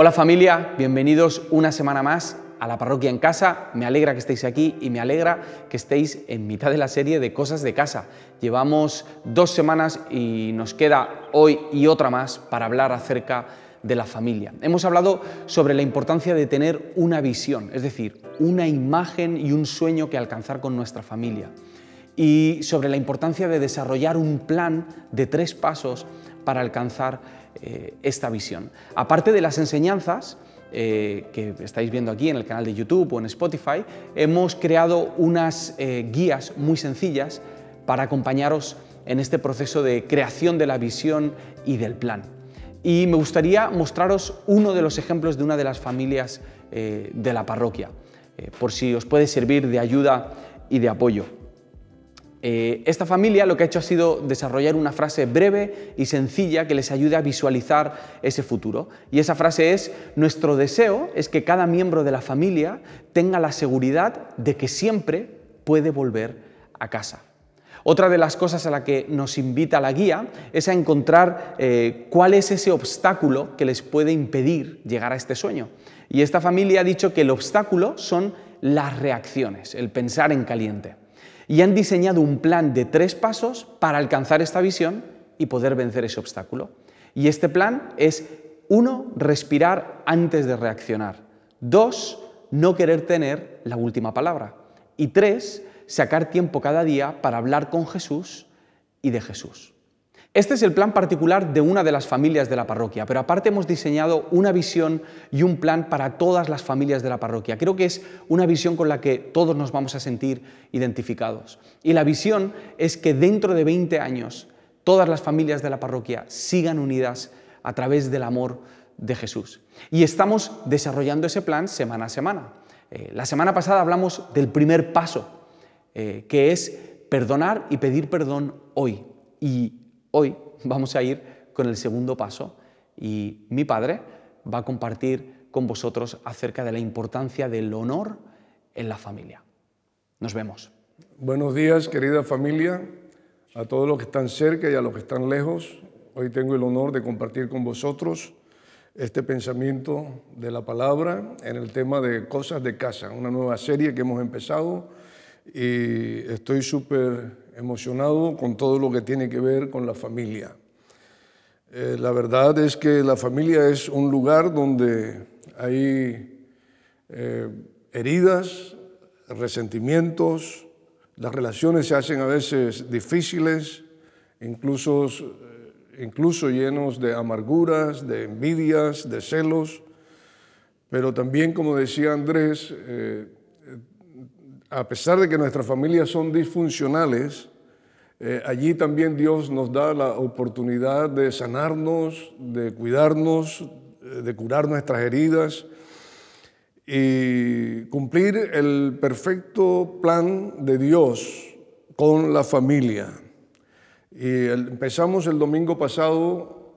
Hola familia, bienvenidos una semana más a la parroquia en casa. Me alegra que estéis aquí y me alegra que estéis en mitad de la serie de cosas de casa. Llevamos dos semanas y nos queda hoy y otra más para hablar acerca de la familia. Hemos hablado sobre la importancia de tener una visión, es decir, una imagen y un sueño que alcanzar con nuestra familia. Y sobre la importancia de desarrollar un plan de tres pasos para alcanzar eh, esta visión. Aparte de las enseñanzas, eh, que estáis viendo aquí en el canal de YouTube o en Spotify, hemos creado unas eh, guías muy sencillas para acompañaros en este proceso de creación de la visión y del plan. Y me gustaría mostraros uno de los ejemplos de una de las familias de la parroquia, por si os puede servir de ayuda y de apoyo. Eh, esta familia lo que ha hecho ha sido desarrollar una frase breve y sencilla que les ayude a visualizar ese futuro. Y esa frase es, nuestro deseo es que cada miembro de la familia tenga la seguridad de que siempre puede volver a casa. Otra de las cosas a la que nos invita la guía es a encontrar eh, cuál es ese obstáculo que les puede impedir llegar a este sueño. Y esta familia ha dicho que el obstáculo son las reacciones, el pensar en caliente y han diseñado un plan de tres pasos para alcanzar esta visión y poder vencer ese obstáculo. Y este plan es, uno, respirar antes de reaccionar. Dos, no querer tener la última palabra. Y tres, sacar tiempo cada día para hablar con Jesús y de Jesús. Este es el plan particular de una de las familias de la parroquia, pero aparte hemos diseñado una visión y un plan para todas las familias de la parroquia. Creo que es una visión con la que todos nos vamos a sentir identificados. Y la visión es que dentro de 20 años todas las familias de la parroquia sigan unidas a través del amor de Jesús. Y estamos desarrollando ese plan semana a semana. Eh, la semana pasada hablamos del primer paso, eh, que es perdonar y pedir perdón hoy. Y Hoy vamos a ir con el segundo paso y mi padre va a compartir con vosotros acerca de la importancia del honor en la familia. Nos vemos. Buenos días, querida familia, a todos los que están cerca y a los que están lejos. Hoy tengo el honor de compartir con vosotros este pensamiento de la palabra en el tema de cosas de casa, una nueva serie que hemos empezado y estoy súper emocionado con todo lo que tiene que ver con la familia. Eh, la verdad es que la familia es un lugar donde hay eh, heridas, resentimientos, las relaciones se hacen a veces difíciles, incluso, eh, incluso llenos de amarguras, de envidias, de celos, pero también, como decía Andrés, a pesar de que nuestras familias son disfuncionales, eh, allí también Dios nos da la oportunidad de sanarnos, de cuidarnos, eh, de curar nuestras heridas y cumplir el perfecto plan de Dios con la familia. Y empezamos el domingo pasado,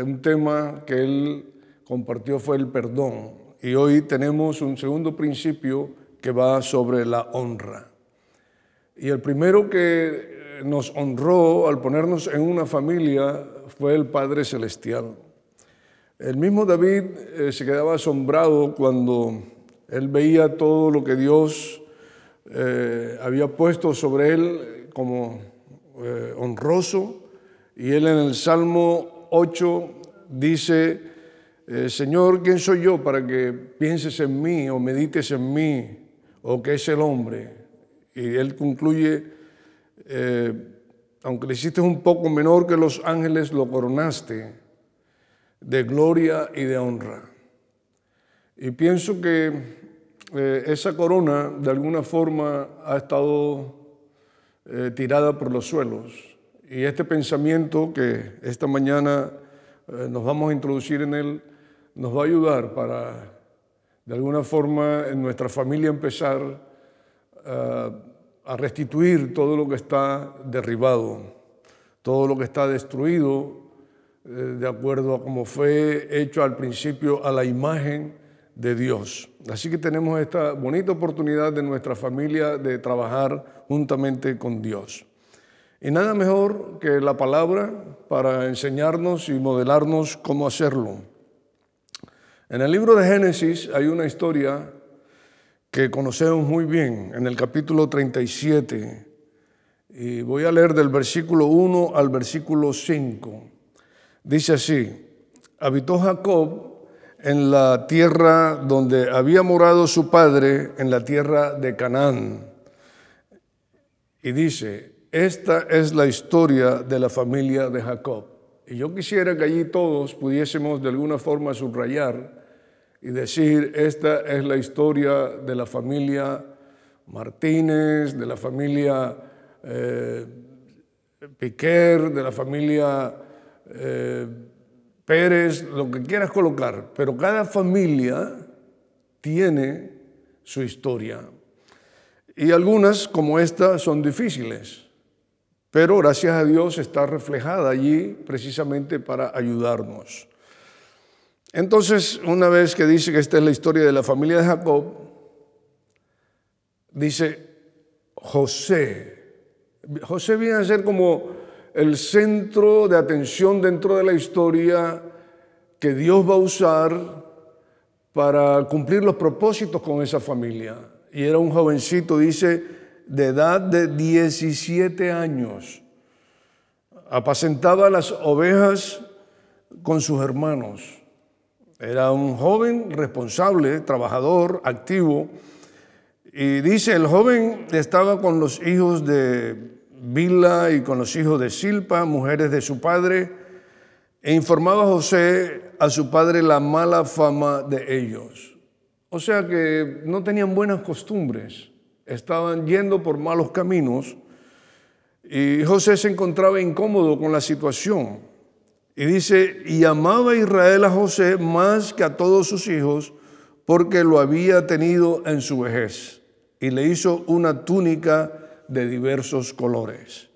un tema que él compartió fue el perdón. Y hoy tenemos un segundo principio que va sobre la honra. Y el primero que nos honró al ponernos en una familia fue el Padre Celestial. El mismo David eh, se quedaba asombrado cuando él veía todo lo que Dios eh, había puesto sobre él como eh, honroso. Y él en el Salmo 8 dice, Señor, ¿quién soy yo para que pienses en mí o medites en mí? O qué es el hombre. Y él concluye, eh, aunque le hiciste un poco menor que los ángeles, lo coronaste de gloria y de honra. Y pienso que eh, esa corona de alguna forma ha estado eh, tirada por los suelos. Y este pensamiento que esta mañana nos vamos a introducir en él, nos va a ayudar para de alguna forma en nuestra familia empezar eh, a restituir todo lo que está derribado, todo lo que está destruido, eh, de acuerdo a cómo fue hecho al principio a la imagen de Dios. Así que tenemos esta bonita oportunidad de nuestra familia de trabajar juntamente con Dios. Y nada mejor que la palabra para enseñarnos y modelarnos cómo hacerlo. En el libro de Génesis hay una historia que conocemos muy bien, en el capítulo 37, y voy a leer del versículo 1 al versículo 5. Dice así, habitó Jacob en la tierra donde había morado su padre, en la tierra de Canaán. Y dice, esta es la historia de la familia de Jacob. Y yo quisiera que allí todos pudiésemos de alguna forma subrayar y decir, esta es la historia de la familia Martínez, de la familia eh, Piquer, de la familia eh, Pérez, lo que quieras colocar, pero cada familia tiene su historia. Y algunas, como esta, son difíciles, pero gracias a Dios está reflejada allí precisamente para ayudarnos. Entonces, una vez que dice que esta es la historia de la familia de Jacob, dice José. José viene a ser como el centro de atención dentro de la historia que Dios va a usar para cumplir los propósitos con esa familia. Y era un jovencito, dice, de edad de 17 años. Apacentaba las ovejas con sus hermanos. Era un joven responsable, trabajador, activo. Y dice, el joven estaba con los hijos de Bila y con los hijos de Silpa, mujeres de su padre, e informaba a José a su padre la mala fama de ellos. O sea que no tenían buenas costumbres, estaban yendo por malos caminos y José se encontraba incómodo con la situación. Y dice, y amaba Israel a José más que a todos sus hijos porque lo había tenido en su vejez y le hizo una túnica de diversos colores.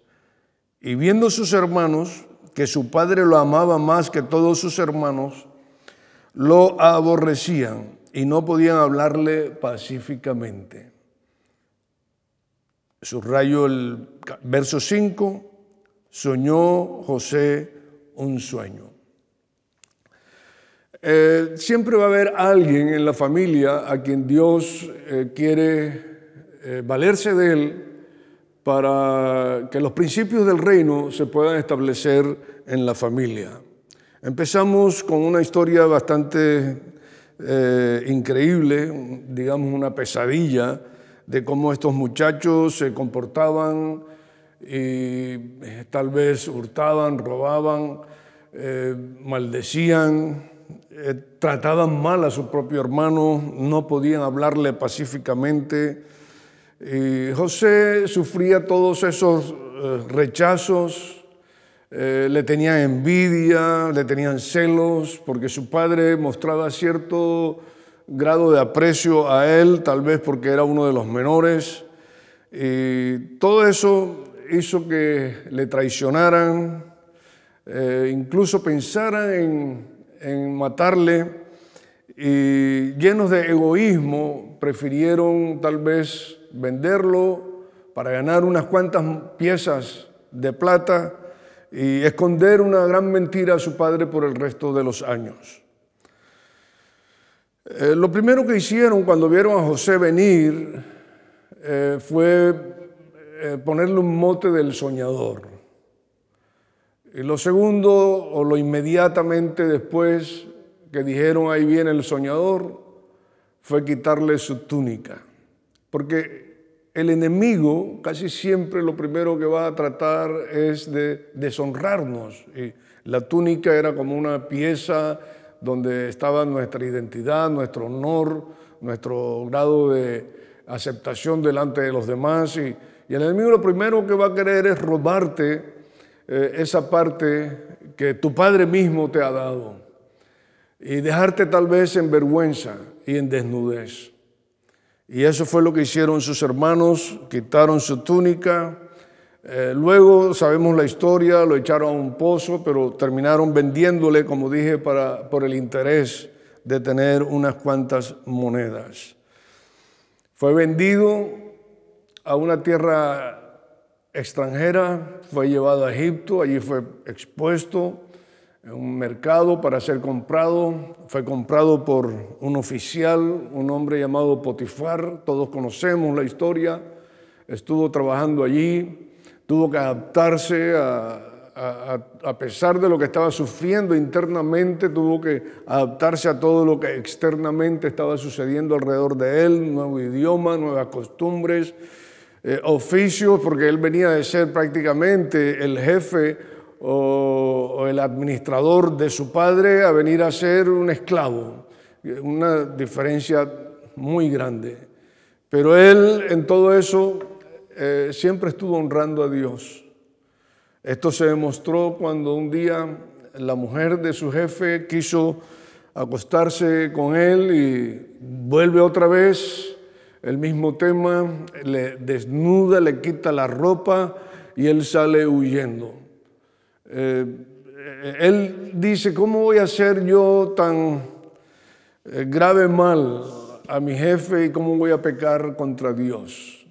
Y viendo sus hermanos que su padre lo amaba más que todos sus hermanos, lo aborrecían y no podían hablarle pacíficamente. Subrayo el verso 5, soñó José un sueño. Eh, siempre va a haber alguien en la familia a quien Dios eh, quiere eh, valerse de él para que los principios del reino se puedan establecer en la familia. Empezamos con una historia bastante increíble, digamos una pesadilla, de cómo estos muchachos se comportaban y eh, tal vez hurtaban, robaban, eh, maldecían, trataban mal a su propio hermano, no podían hablarle pacíficamente y José sufría todos esos eh, rechazos, eh, le tenían envidia, le tenían celos, porque su padre mostraba cierto grado de aprecio a él, tal vez porque era uno de los menores. Y todo eso hizo que le traicionaran, eh, incluso pensaran en, en matarle y llenos de egoísmo prefirieron tal vez venderlo para ganar unas cuantas piezas de plata y esconder una gran mentira a su padre por el resto de los años. Eh, lo primero que hicieron cuando vieron a José venir eh, fue eh, ponerle un mote del soñador. Y lo segundo, o lo inmediatamente después que dijeron ahí viene el soñador, fue quitarle su túnica. Porque el enemigo casi siempre lo primero que va a tratar es de deshonrarnos. Y la túnica era como una pieza donde estaba nuestra identidad, nuestro honor, nuestro grado de aceptación delante de los demás. Y, el enemigo lo primero que va a querer es robarte eh, esa parte que tu Padre mismo te ha dado y dejarte tal vez en vergüenza y en desnudez. Y eso fue lo que hicieron sus hermanos, quitaron su túnica. Eh, luego sabemos la historia, lo echaron a un pozo, pero terminaron vendiéndole, como dije, para, por el interés de tener unas cuantas monedas. Fue vendido a una tierra extranjera, fue llevado a Egipto, allí fue expuesto en un mercado para ser comprado. Fue comprado por un oficial, un hombre llamado Potifar. Todos conocemos la historia. Estuvo trabajando allí. Tuvo que adaptarse a, a, pesar de lo que estaba sufriendo internamente, tuvo que adaptarse a todo lo que externamente estaba sucediendo alrededor de él, nuevo idioma, nuevas costumbres, eh, oficios, porque él venía de ser prácticamente el jefe o, el administrador de su padre a venir a ser un esclavo. Una diferencia muy grande. Pero él en todo eso eh, siempre estuvo honrando a Dios. Esto se demostró cuando un día la mujer de su jefe quiso acostarse con él y vuelve otra vez el mismo tema, le desnuda, le quita la ropa y él sale huyendo. Eh, él dice, ¿cómo voy a hacer yo tan eh, grave mal a mi jefe y cómo voy a pecar contra Dios?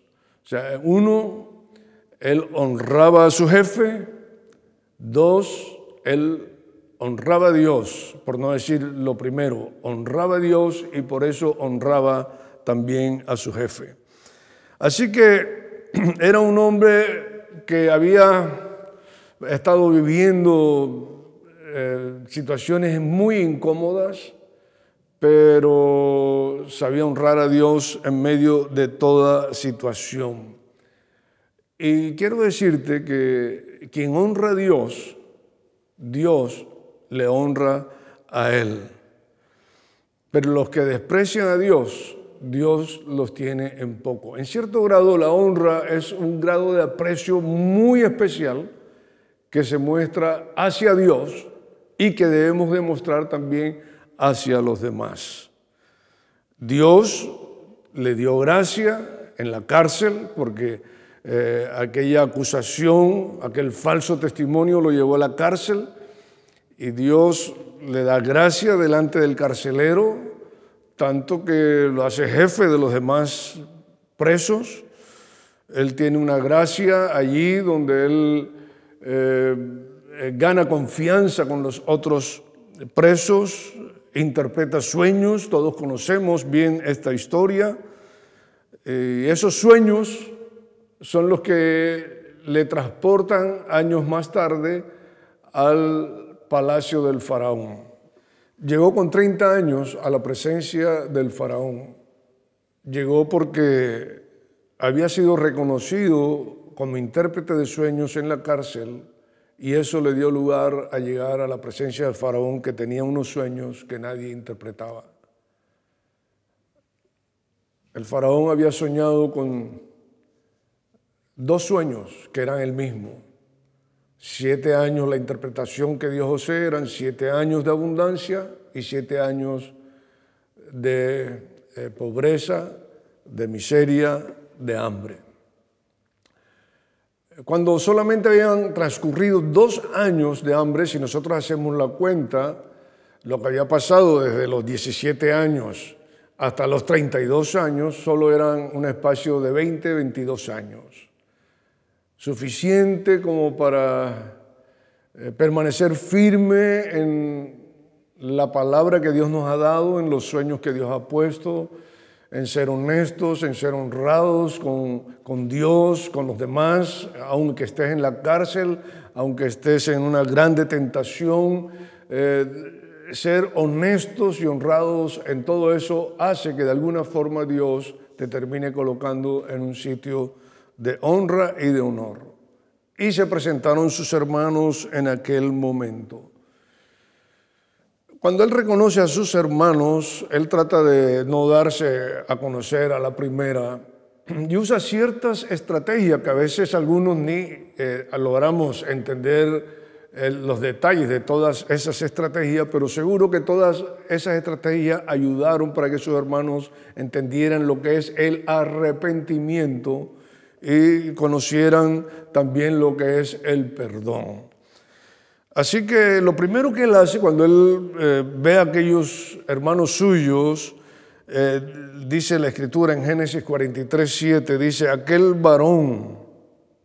O sea, uno, él honraba a su jefe. Dos, él honraba a Dios, por no decir lo primero, honraba a Dios y por eso honraba también a su jefe. Así que era un hombre que había estado viviendo eh, situaciones muy incómodas, pero sabía honrar a Dios en medio de toda situación. Y quiero decirte que quien honra a Dios, Dios le honra a Él. Pero los que desprecian a Dios, Dios los tiene en poco. En cierto grado, la honra es un grado de aprecio muy especial que se muestra hacia Dios y que debemos demostrar también hacia los demás. Dios le dio gracia en la cárcel porque eh, aquella acusación, aquel falso testimonio lo llevó a la cárcel y Dios le da gracia delante del carcelero, tanto que lo hace jefe de los demás presos. Él tiene una gracia allí donde él eh, gana confianza con los otros presos, interpreta sueños, todos conocemos bien esta historia. Y esos sueños son los que le transportan años más tarde al palacio del faraón. Llegó con 30 años a la presencia del faraón. Llegó porque había sido reconocido como intérprete de sueños en la cárcel y eso le dio lugar a llegar a la presencia del faraón que tenía unos sueños que nadie interpretaba. El faraón había soñado con dos sueños que eran el mismo. Siete años la interpretación que dio José eran siete años de abundancia y siete años de eh, pobreza, de miseria, de hambre. Cuando solamente habían transcurrido dos años de hambre, si nosotros hacemos la cuenta, lo que había pasado desde los 17 años hasta los 32 años, solo eran un espacio de 20, 22 años suficiente como para eh, permanecer firme en la palabra que Dios nos ha dado, en los sueños que Dios ha puesto, en ser honestos, en ser honrados con, Dios, con los demás, aunque estés en la cárcel, aunque estés en una grande tentación. Eh, ser honestos y honrados en todo eso hace que de alguna forma Dios te termine colocando en un sitio de honra y de honor. Y se presentaron sus hermanos en aquel momento. Cuando él reconoce a sus hermanos, él trata de no darse a conocer a la primera y usa ciertas estrategias que a veces algunos ni eh, logramos entender eh, los detalles de todas esas estrategias, pero seguro que todas esas estrategias ayudaron para que sus hermanos entendieran lo que es el arrepentimiento y conocieran también lo que es el perdón. Así que lo primero que él hace cuando él eh, ve a aquellos hermanos suyos, eh, dice la escritura en Génesis 43, 7, dice, aquel varón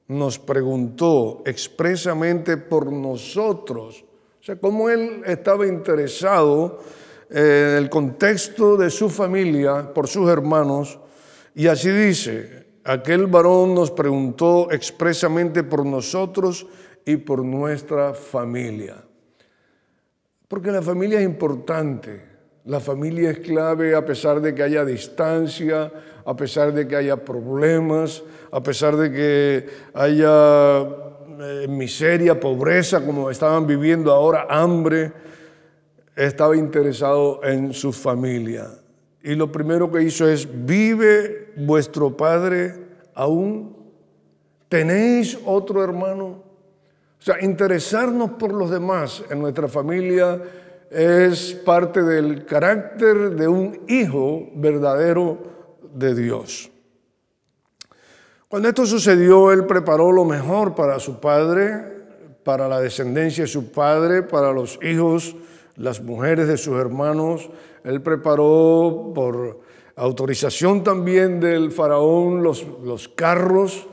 nos preguntó expresamente por nosotros. O sea, cómo él estaba interesado en el contexto de su familia por sus hermanos. Y así dice, aquel varón nos preguntó expresamente por nosotros y por nuestra familia. Porque la familia es importante. La familia es clave a pesar de que haya distancia, a pesar de que haya problemas, a pesar de que haya eh, miseria, pobreza, como estaban viviendo ahora, hambre. Estaba interesado en su familia. Y lo primero que hizo es, ¿vive vuestro padre aún? ¿Tenéis otro hermano? O sea, interesarnos por los demás en nuestra familia es parte del carácter de un hijo verdadero de Dios. Cuando esto sucedió, él preparó lo mejor para su padre, para la descendencia de su padre, para los hijos, las mujeres de sus hermanos. Él preparó por autorización también del faraón los, los carros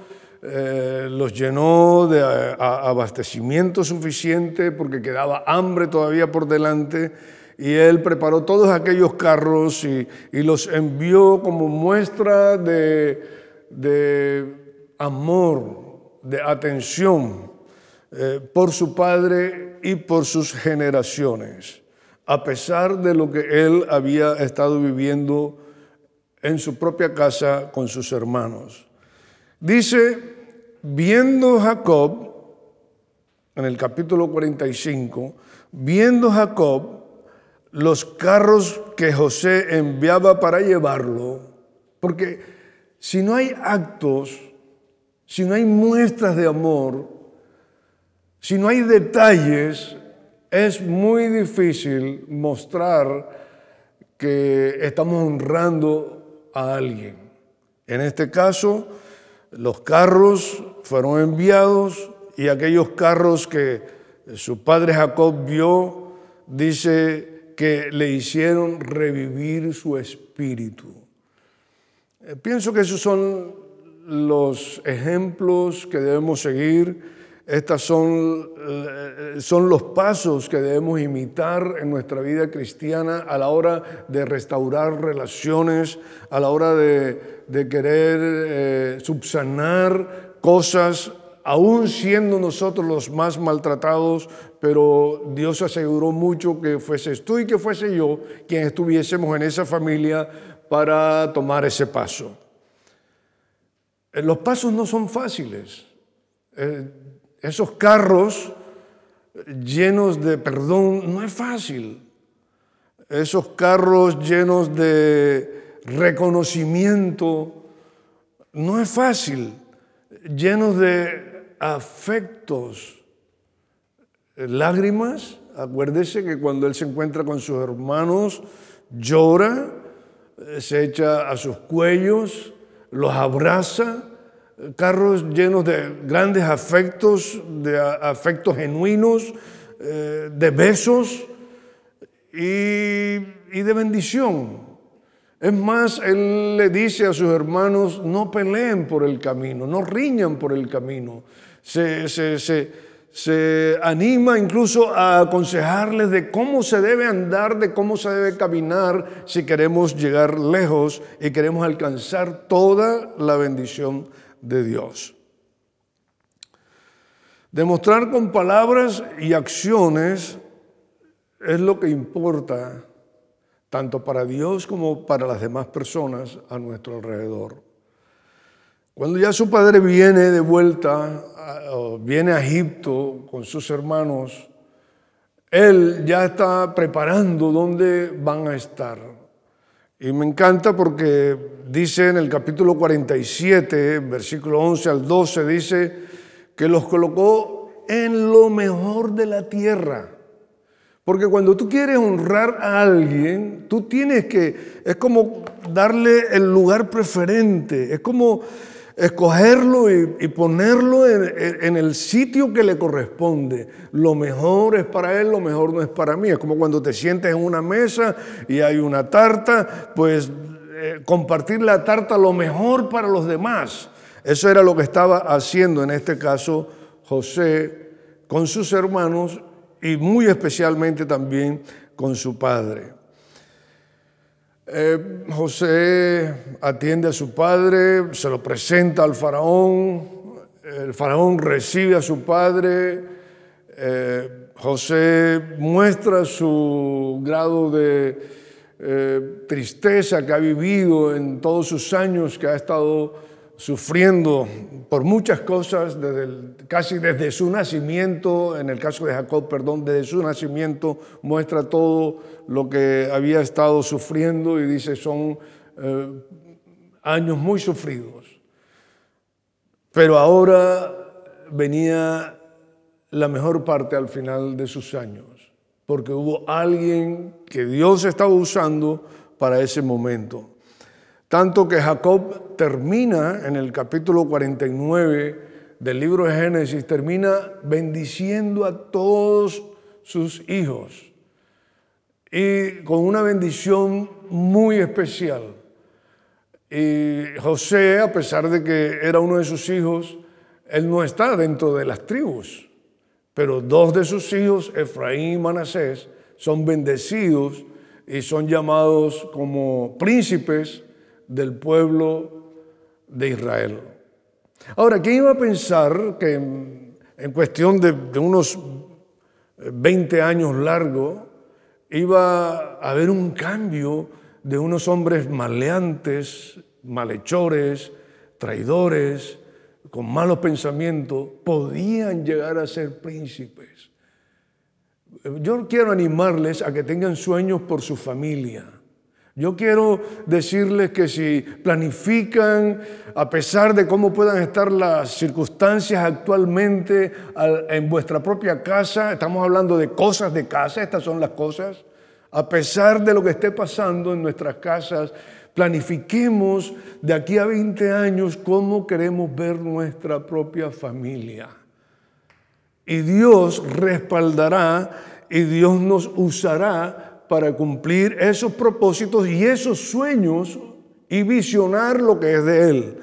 eh, los llenó de abastecimiento suficiente porque quedaba hambre todavía por delante y él preparó todos aquellos carros y, los envió como muestra de, amor, de atención eh, por su padre y por sus generaciones, a pesar de lo que él había estado viviendo en su propia casa con sus hermanos. Dice, viendo Jacob, en el capítulo 45, viendo Jacob los carros que José enviaba para llevarlo, porque si no hay actos, si no hay muestras de amor, si no hay detalles, es muy difícil mostrar que estamos honrando a alguien. En este caso, los carros fueron enviados y aquellos carros que su padre Jacob vio, dice que le hicieron revivir su espíritu. Eh, pienso que esos son los ejemplos que debemos seguir. Estos son, eh, son los pasos que debemos imitar en nuestra vida cristiana a la hora de restaurar relaciones, a la hora de, de querer eh, subsanar cosas, aún siendo nosotros los más maltratados, pero Dios aseguró mucho que fueses tú y que fuese yo quien estuviésemos en esa familia para tomar ese paso. Eh, los pasos no son fáciles. Esos carros llenos de perdón no es fácil. Esos carros llenos de reconocimiento, no es fácil, llenos de afectos, lágrimas. Acuérdese que cuando él se encuentra con sus hermanos, llora, se echa a sus cuellos, los abraza, carros llenos de grandes afectos, de afectos genuinos, eh, de besos y, y de bendición. Es más, él le dice a sus hermanos, no peleen por el camino, no riñan por el camino. Se, se, anima incluso a aconsejarles de cómo se debe andar, de cómo se debe caminar si queremos llegar lejos y queremos alcanzar toda la bendición de Dios. Demostrar con palabras y acciones es lo que importa tanto para Dios como para las demás personas a nuestro alrededor. Cuando ya su padre viene de vuelta, viene a Egipto con sus hermanos, él ya está preparando dónde van a estar. Y me encanta porque dice en el capítulo 47, versículo 11 al 12, dice que los colocó en lo mejor de la tierra. Porque cuando tú quieres honrar a alguien, tú tienes que, es como darle el lugar preferente, es como escogerlo y, ponerlo en, el sitio que le corresponde. Lo mejor es para él, lo mejor no es para mí. Es como cuando te sientes en una mesa y hay una tarta, pues eh, compartir la tarta lo mejor para los demás. Eso era lo que estaba haciendo en este caso José con sus hermanos y muy especialmente también con su padre. Eh, José atiende a su padre, se lo presenta al faraón, el faraón recibe a su padre, eh, José muestra su grado de eh, tristeza que ha vivido en todos sus años, que ha estado sufriendo por muchas cosas, desde casi desde su nacimiento, en el caso de Jacob, perdón, desde su nacimiento muestra todo lo que había estado sufriendo y dice son eh, años muy sufridos. Pero ahora venía la mejor parte al final de sus años, porque hubo alguien que Dios estaba usando para ese momento. Tanto que Jacob termina en el capítulo 49 del libro de Génesis, termina bendiciendo a todos sus hijos y con una bendición muy especial. Y José, a pesar de que era uno de sus hijos, él no está dentro de las tribus, pero dos de sus hijos, Efraín y Manasés, son bendecidos y son llamados como príncipes del pueblo de Israel. Ahora, ¿quién iba a pensar que en, cuestión de, de, unos 20 años largos iba a haber un cambio de unos hombres maleantes, malhechores, traidores, con malos pensamientos, podían llegar a ser príncipes? Yo quiero animarles a que tengan sueños por su familia yo quiero decirles que si planifican, a pesar de cómo puedan estar las circunstancias actualmente en vuestra propia casa, estamos hablando de cosas de casa, estas son las cosas, a pesar de lo que esté pasando en nuestras casas, planifiquemos de aquí a 20 años cómo queremos ver nuestra propia familia. Y Dios respaldará y Dios nos usará para cumplir esos propósitos y esos sueños y visionar lo que es de Él.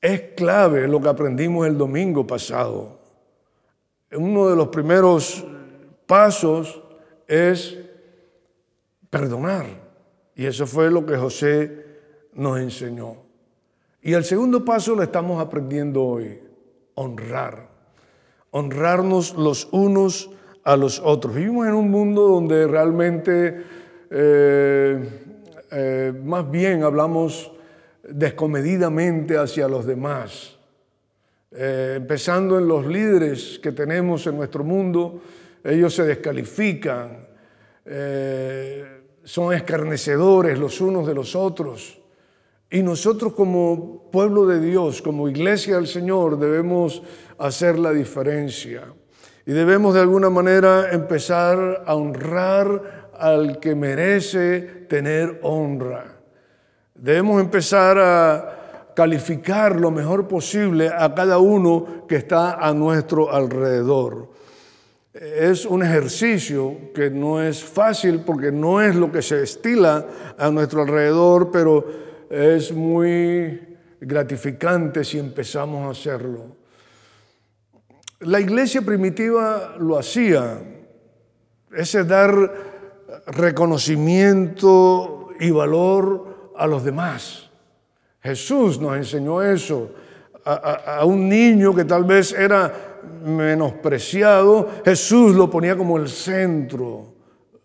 Es clave lo que aprendimos el domingo pasado. Uno de los primeros pasos es perdonar. Y eso fue lo que José nos enseñó. Y el segundo paso lo estamos aprendiendo hoy, honrar. Honrarnos los unos a los otros. Vivimos en un mundo donde realmente eh, eh, más bien hablamos descomedidamente hacia los demás. Eh, empezando en los líderes que tenemos en nuestro mundo, ellos se descalifican, son escarnecedores los unos de los otros. Y nosotros como pueblo de Dios, como iglesia del Señor, debemos hacer la diferencia. Y debemos de alguna manera empezar a honrar al que merece tener honra. Debemos empezar a calificar lo mejor posible a cada uno que está a nuestro alrededor. Es un ejercicio que no es fácil porque no es lo que se estila a nuestro alrededor, pero es muy gratificante si empezamos a hacerlo. La iglesia primitiva lo hacía, ese dar reconocimiento y valor a los demás. Jesús nos enseñó eso. A, un niño que tal vez era menospreciado, Jesús lo ponía como el centro,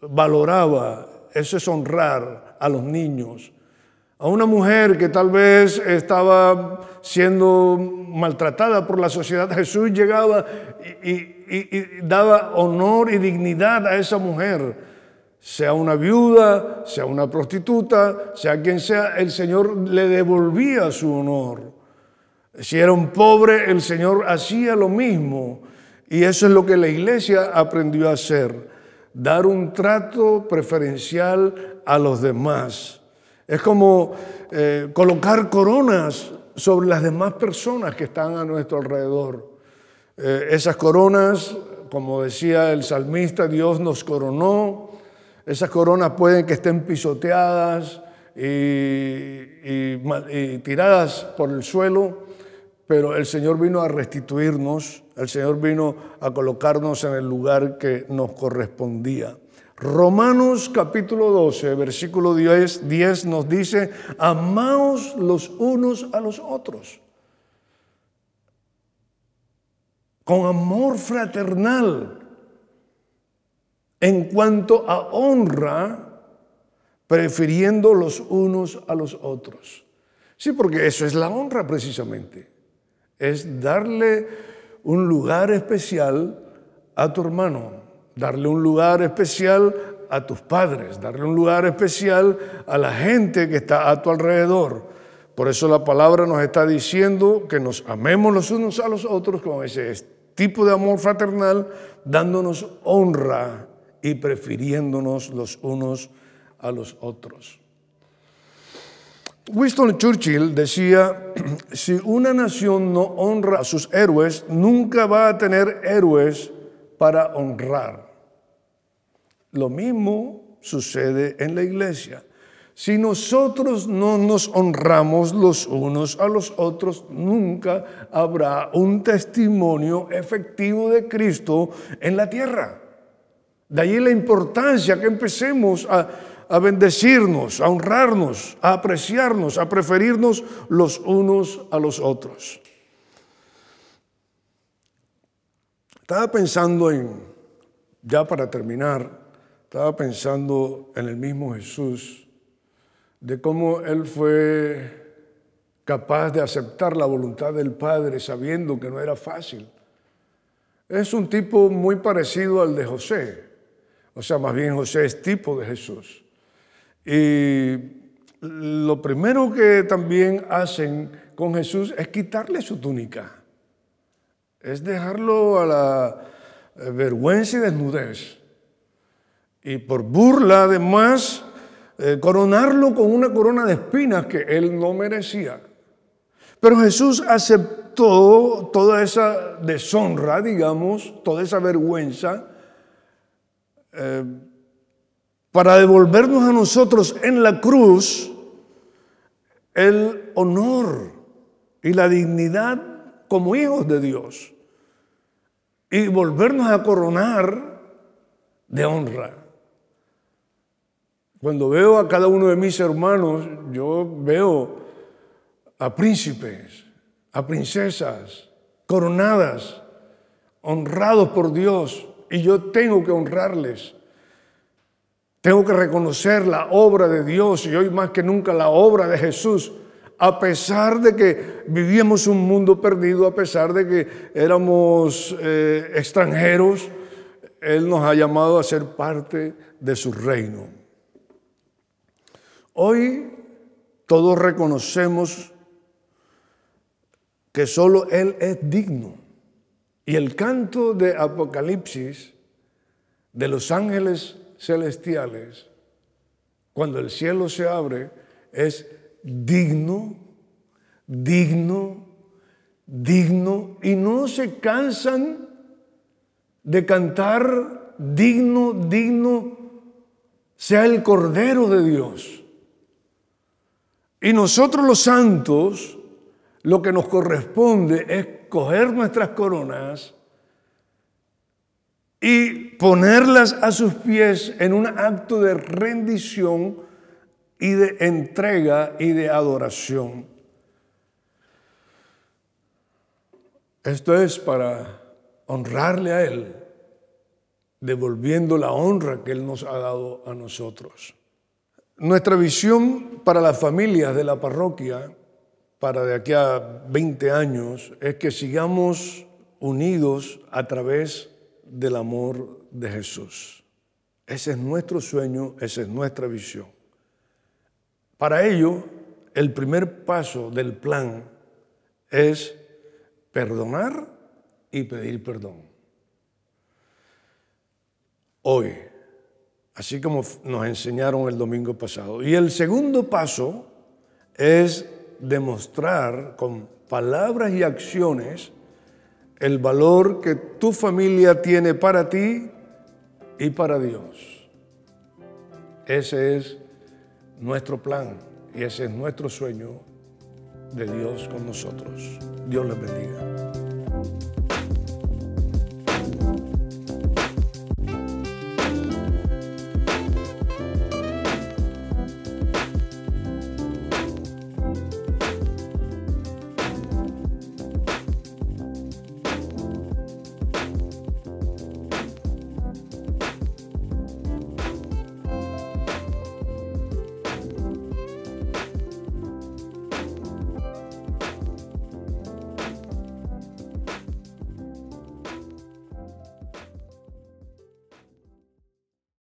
valoraba. Eso es honrar a los niños a una mujer que tal vez estaba siendo maltratada por la sociedad, Jesús llegaba y, daba honor y dignidad a esa mujer, sea una viuda, sea una prostituta, sea quien sea, el Señor le devolvía su honor. Si era un pobre, el Señor hacía lo mismo. Y eso es lo que la iglesia aprendió a hacer, dar un trato preferencial a los demás. Es como eh, colocar coronas sobre las demás personas que están a nuestro alrededor. Eh, esas coronas, como decía el salmista, Dios nos coronó. Esas coronas pueden que estén pisoteadas y tiradas por el suelo, pero el Señor vino a restituirnos el Señor vino a colocarnos en el lugar que nos correspondía. Romanos capítulo 12, versículo 10, 10 nos dice, amaos los unos a los otros, con amor fraternal, en cuanto a honra, prefiriendo los unos a los otros. Sí, porque eso es la honra precisamente, es darle un lugar especial a tu hermano, darle un lugar especial a tus padres, darle un lugar especial a la gente que está a tu alrededor. Por eso la palabra nos está diciendo que nos amemos los unos a los otros con ese tipo de amor fraternal, dándonos honra y prefiriéndonos los unos a los otros. Winston Churchill decía, si una nación no honra a sus héroes, nunca va a tener héroes para honrar. Lo mismo sucede en la iglesia. Si nosotros no nos honramos los unos a los otros, nunca habrá un testimonio efectivo de Cristo en la tierra. De ahí la importancia que empecemos a, a bendecirnos, a honrarnos, a apreciarnos, a preferirnos los unos a los otros. Estaba pensando en, ya para terminar, estaba pensando en el mismo Jesús, de cómo Él fue capaz de aceptar la voluntad del Padre sabiendo que no era fácil. Es un tipo muy parecido al de José, o sea, más bien José es tipo de Jesús. Y lo primero que también hacen con Jesús es quitarle su túnica es dejarlo a la eh, vergüenza y desnudez. Y por burla, además, eh, coronarlo con una corona de espinas que él no merecía. Pero Jesús aceptó toda esa deshonra, digamos, toda esa vergüenza, eh, para devolvernos a nosotros en la cruz el honor y la dignidad como hijos de Dios y volvernos a coronar de honra. Cuando veo a cada uno de mis hermanos, yo veo a príncipes, a princesas, coronadas, honrados por Dios, y yo tengo que honrarles. Tengo que reconocer la obra de Dios y hoy más que nunca la obra de Jesús a pesar de que vivíamos un mundo perdido, a pesar de que éramos eh, extranjeros, Él nos ha llamado a ser parte de su reino. Hoy todos reconocemos que solo Él es digno. Y el canto de Apocalipsis de los ángeles celestiales, cuando el cielo se abre, es digno, digno, digno, y no se cansan de cantar digno, digno, sea el Cordero de Dios. Y nosotros los santos, lo que nos corresponde es coger nuestras coronas y ponerlas a sus pies en un acto de rendición y de entrega y de adoración. Esto es para honrarle a Él, devolviendo la honra que Él nos ha dado a nosotros. Nuestra visión para las familias de la parroquia, para de aquí a 20 años, es que sigamos unidos a través del amor de Jesús. Ese es nuestro sueño, esa es nuestra visión. Para ello, el primer paso del plan es perdonar y pedir perdón. Hoy, así como nos enseñaron el domingo pasado. Y el segundo paso es demostrar con palabras y acciones el valor que tu familia tiene para ti y para Dios. Ese es nuestro plan y ese es nuestro sueño de Dios con nosotros. Dios les bendiga.